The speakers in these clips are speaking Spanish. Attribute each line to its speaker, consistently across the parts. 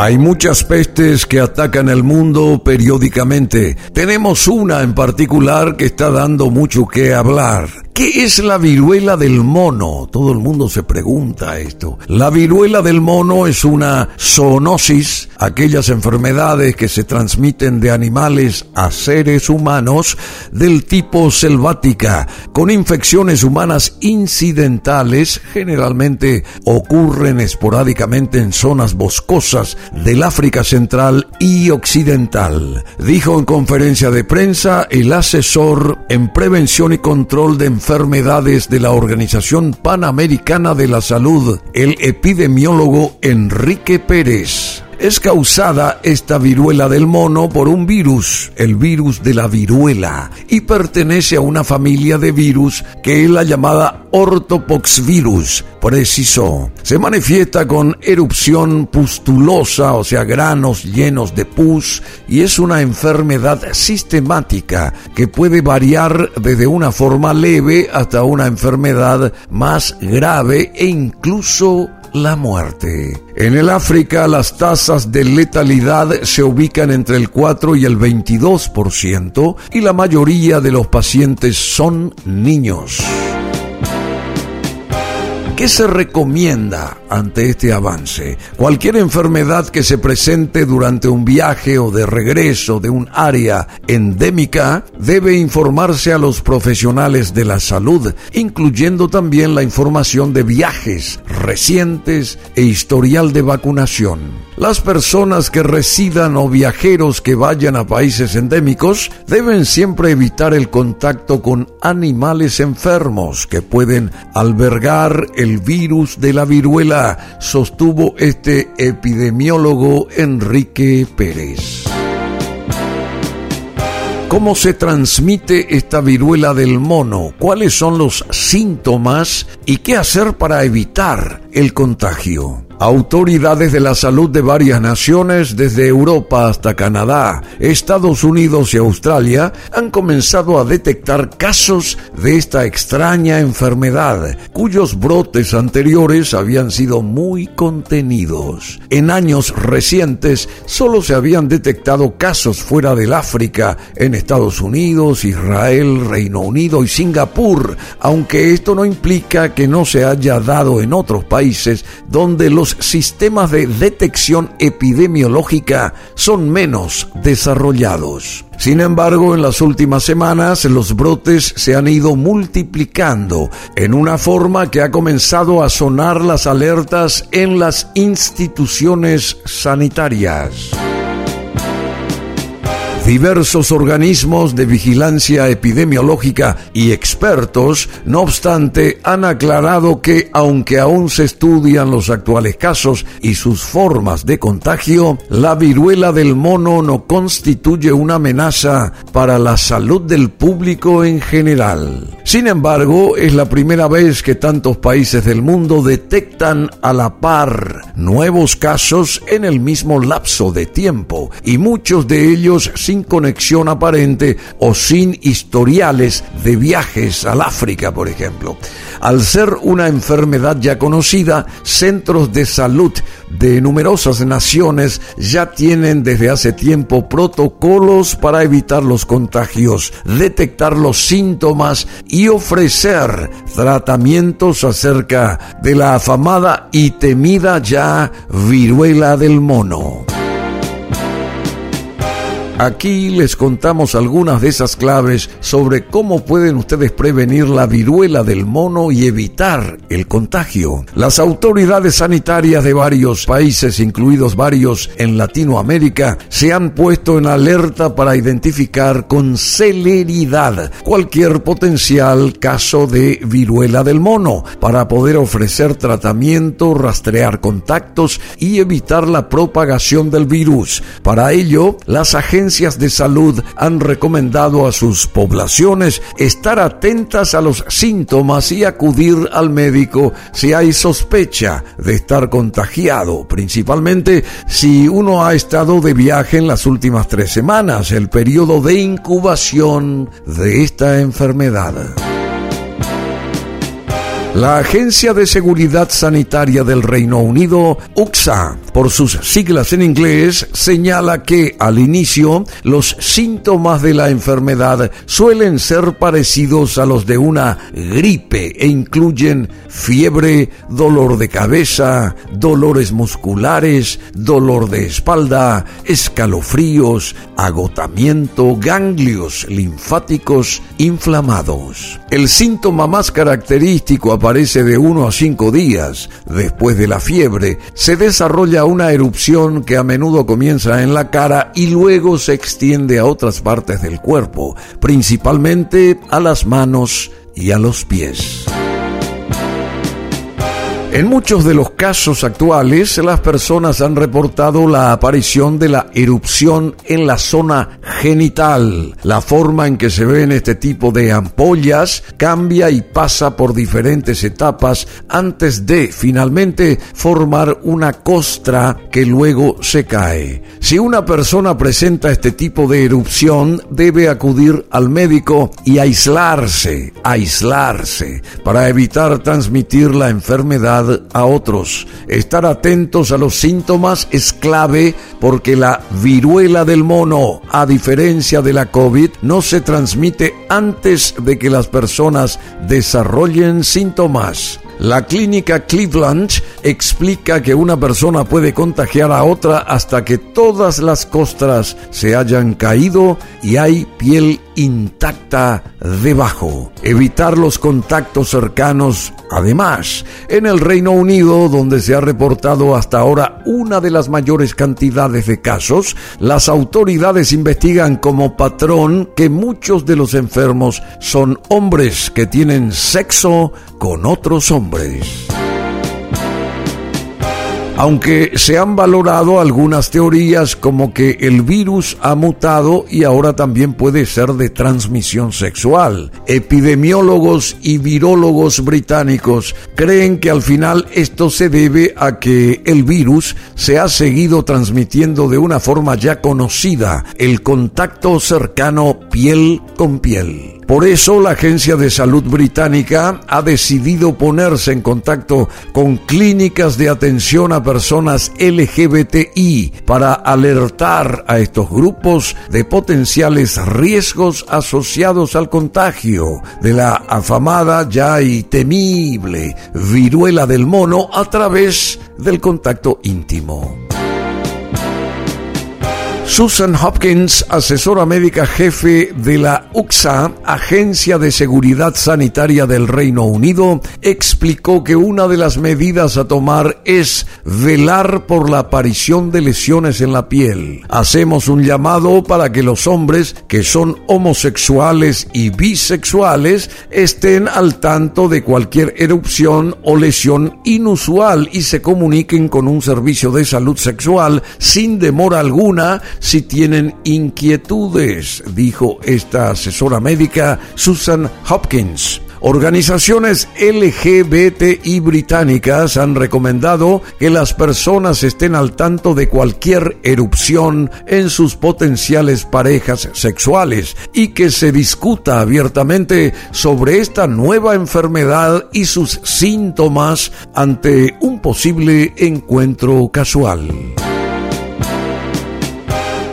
Speaker 1: Hay muchas pestes que atacan el mundo periódicamente. Tenemos una en particular que está dando mucho que hablar. ¿Qué es la viruela del mono? Todo el mundo se pregunta esto. La viruela del mono es una zoonosis, aquellas enfermedades que se transmiten de animales a seres humanos del tipo selvática, con infecciones humanas incidentales, generalmente ocurren esporádicamente en zonas boscosas del África Central y Occidental. Dijo en conferencia de prensa el asesor en prevención y control de enfermedades enfermedades de la Organización Panamericana de la Salud, el epidemiólogo Enrique Pérez. Es causada esta viruela del mono por un virus, el virus de la viruela, y pertenece a una familia de virus que es la llamada ortopoxvirus, precisó. Se manifiesta con erupción pustulosa, o sea, granos llenos de pus, y es una enfermedad sistemática que puede variar desde una forma leve hasta una enfermedad más grave e incluso la muerte. En el África las tasas de letalidad se ubican entre el 4 y el 22% y la mayoría de los pacientes son niños. ¿Qué se recomienda ante este avance? Cualquier enfermedad que se presente durante un viaje o de regreso de un área endémica debe informarse a los profesionales de la salud, incluyendo también la información de viajes recientes e historial de vacunación. Las personas que residan o viajeros que vayan a países endémicos deben siempre evitar el contacto con animales enfermos que pueden albergar el virus de la viruela, sostuvo este epidemiólogo Enrique Pérez. ¿Cómo se transmite esta viruela del mono? ¿Cuáles son los síntomas? ¿Y qué hacer para evitar el contagio? Autoridades de la salud de varias naciones, desde Europa hasta Canadá, Estados Unidos y Australia, han comenzado a detectar casos de esta extraña enfermedad, cuyos brotes anteriores habían sido muy contenidos. En años recientes solo se habían detectado casos fuera del África, en Estados Unidos, Israel, Reino Unido y Singapur, aunque esto no implica que no se haya dado en otros países donde los sistemas de detección epidemiológica son menos desarrollados. Sin embargo, en las últimas semanas los brotes se han ido multiplicando en una forma que ha comenzado a sonar las alertas en las instituciones sanitarias. Diversos organismos de vigilancia epidemiológica y expertos, no obstante, han aclarado que, aunque aún se estudian los actuales casos y sus formas de contagio, la viruela del mono no constituye una amenaza para la salud del público en general. Sin embargo, es la primera vez que tantos países del mundo detectan a la par nuevos casos en el mismo lapso de tiempo, y muchos de ellos sin conexión aparente o sin historiales de viajes al África, por ejemplo. Al ser una enfermedad ya conocida, centros de salud de numerosas naciones ya tienen desde hace tiempo protocolos para evitar los contagios, detectar los síntomas y ofrecer tratamientos acerca de la afamada y temida ya viruela del mono. Aquí les contamos algunas de esas claves sobre cómo pueden ustedes prevenir la viruela del mono y evitar el contagio. Las autoridades sanitarias de varios países, incluidos varios en Latinoamérica, se han puesto en alerta para identificar con celeridad cualquier potencial caso de viruela del mono, para poder ofrecer tratamiento, rastrear contactos y evitar la propagación del virus. Para ello, las agencias de salud han recomendado a sus poblaciones estar atentas a los síntomas y acudir al médico si hay sospecha de estar contagiado, principalmente si uno ha estado de viaje en las últimas tres semanas, el periodo de incubación de esta enfermedad. La Agencia de Seguridad Sanitaria del Reino Unido, UXA, por sus siglas en inglés, señala que al inicio los síntomas de la enfermedad suelen ser parecidos a los de una gripe e incluyen fiebre, dolor de cabeza, dolores musculares, dolor de espalda, escalofríos, agotamiento, ganglios linfáticos inflamados. El síntoma más característico aparece de 1 a 5 días. Después de la fiebre, se desarrolla una erupción que a menudo comienza en la cara y luego se extiende a otras partes del cuerpo, principalmente a las manos y a los pies. En muchos de los casos actuales, las personas han reportado la aparición de la erupción en la zona genital. La forma en que se ven este tipo de ampollas cambia y pasa por diferentes etapas antes de finalmente formar una costra que luego se cae. Si una persona presenta este tipo de erupción, debe acudir al médico y aislarse, aislarse, para evitar transmitir la enfermedad a otros. Estar atentos a los síntomas es clave porque la viruela del mono, a diferencia de la COVID, no se transmite antes de que las personas desarrollen síntomas. La clínica Cleveland explica que una persona puede contagiar a otra hasta que todas las costras se hayan caído y hay piel intacta debajo. Evitar los contactos cercanos. Además, en el Reino Unido, donde se ha reportado hasta ahora una de las mayores cantidades de casos, las autoridades investigan como patrón que muchos de los enfermos son hombres que tienen sexo con otros hombres. Aunque se han valorado algunas teorías como que el virus ha mutado y ahora también puede ser de transmisión sexual. Epidemiólogos y virólogos británicos creen que al final esto se debe a que el virus se ha seguido transmitiendo de una forma ya conocida, el contacto cercano piel con piel. Por eso la Agencia de Salud Británica ha decidido ponerse en contacto con clínicas de atención a personas LGBTI para alertar a estos grupos de potenciales riesgos asociados al contagio de la afamada ya y temible viruela del mono a través del contacto íntimo. Susan Hopkins, asesora médica jefe de la UXA, Agencia de Seguridad Sanitaria del Reino Unido, explicó que una de las medidas a tomar es velar por la aparición de lesiones en la piel. Hacemos un llamado para que los hombres que son homosexuales y bisexuales estén al tanto de cualquier erupción o lesión inusual y se comuniquen con un servicio de salud sexual sin demora alguna si tienen inquietudes, dijo esta asesora médica Susan Hopkins. Organizaciones LGBTI británicas han recomendado que las personas estén al tanto de cualquier erupción en sus potenciales parejas sexuales y que se discuta abiertamente sobre esta nueva enfermedad y sus síntomas ante un posible encuentro casual.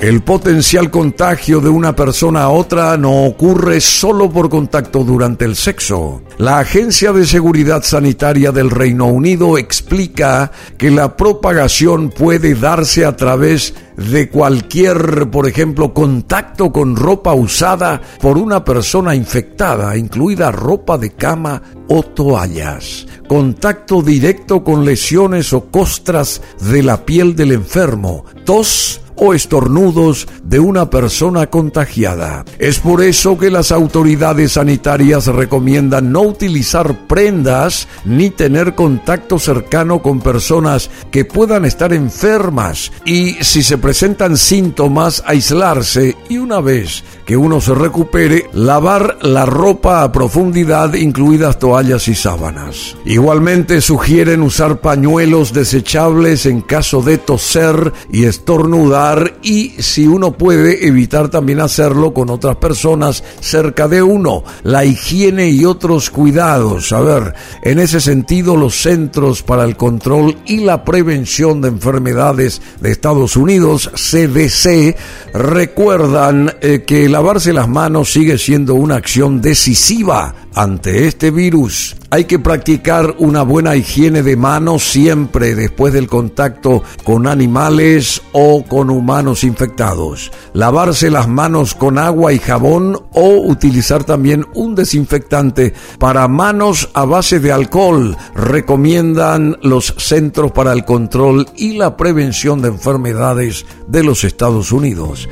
Speaker 1: El potencial contagio de una persona a otra no ocurre solo por contacto durante el sexo. La Agencia de Seguridad Sanitaria del Reino Unido explica que la propagación puede darse a través de cualquier, por ejemplo, contacto con ropa usada por una persona infectada, incluida ropa de cama o toallas, contacto directo con lesiones o costras de la piel del enfermo, tos, o estornudos de una persona contagiada. Es por eso que las autoridades sanitarias recomiendan no utilizar prendas ni tener contacto cercano con personas que puedan estar enfermas y si se presentan síntomas aislarse y una vez que uno se recupere, lavar la ropa a profundidad, incluidas toallas y sábanas. Igualmente sugieren usar pañuelos desechables en caso de toser y estornudar y si uno puede evitar también hacerlo con otras personas cerca de uno. La higiene y otros cuidados. A ver, en ese sentido los Centros para el Control y la Prevención de Enfermedades de Estados Unidos, CDC, recuerdan eh, que lavarse las manos sigue siendo una acción decisiva ante este virus. Hay que practicar una buena higiene de manos siempre después del contacto con animales o con humanos infectados. Lavarse las manos con agua y jabón o utilizar también un desinfectante para manos a base de alcohol, recomiendan los Centros para el Control y la Prevención de Enfermedades de los Estados Unidos.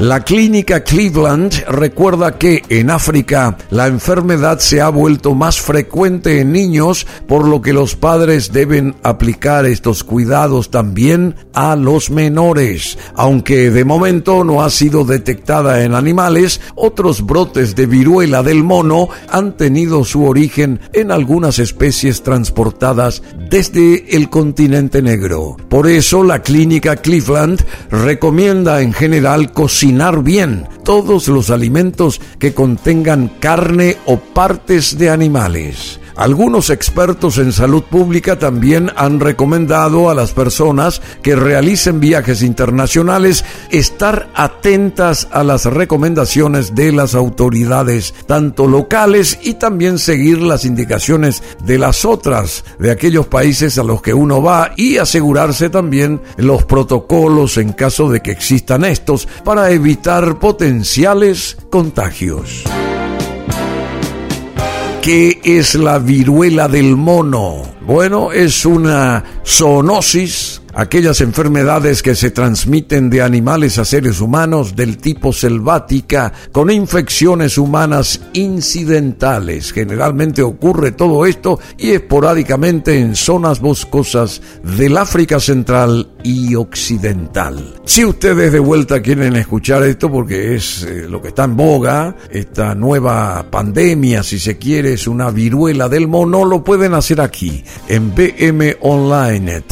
Speaker 1: La clínica Cleveland recuerda que en África la enfermedad se ha vuelto más frecuente en niños, por lo que los padres deben aplicar estos cuidados también a los menores. Aunque de momento no ha sido detectada en animales, otros brotes de viruela del mono han tenido su origen en algunas especies transportadas desde el continente negro. Por eso la clínica Cleveland recomienda en general cocinar bien todos los alimentos que contengan carne o partes de animales. Algunos expertos en salud pública también han recomendado a las personas que realicen viajes internacionales estar atentas a las recomendaciones de las autoridades, tanto locales y también seguir las indicaciones de las otras de aquellos países a los que uno va y asegurarse también los protocolos en caso de que existan estos para evitar potenciales contagios. ¿Qué es la viruela del mono? Bueno, es una zoonosis aquellas enfermedades que se transmiten de animales a seres humanos del tipo selvática con infecciones humanas incidentales. Generalmente ocurre todo esto y esporádicamente en zonas boscosas del África Central y Occidental. Si ustedes de vuelta quieren escuchar esto porque es eh, lo que está en boga, esta nueva pandemia, si se quiere, es una viruela del mono, lo pueden hacer aquí en BM Online,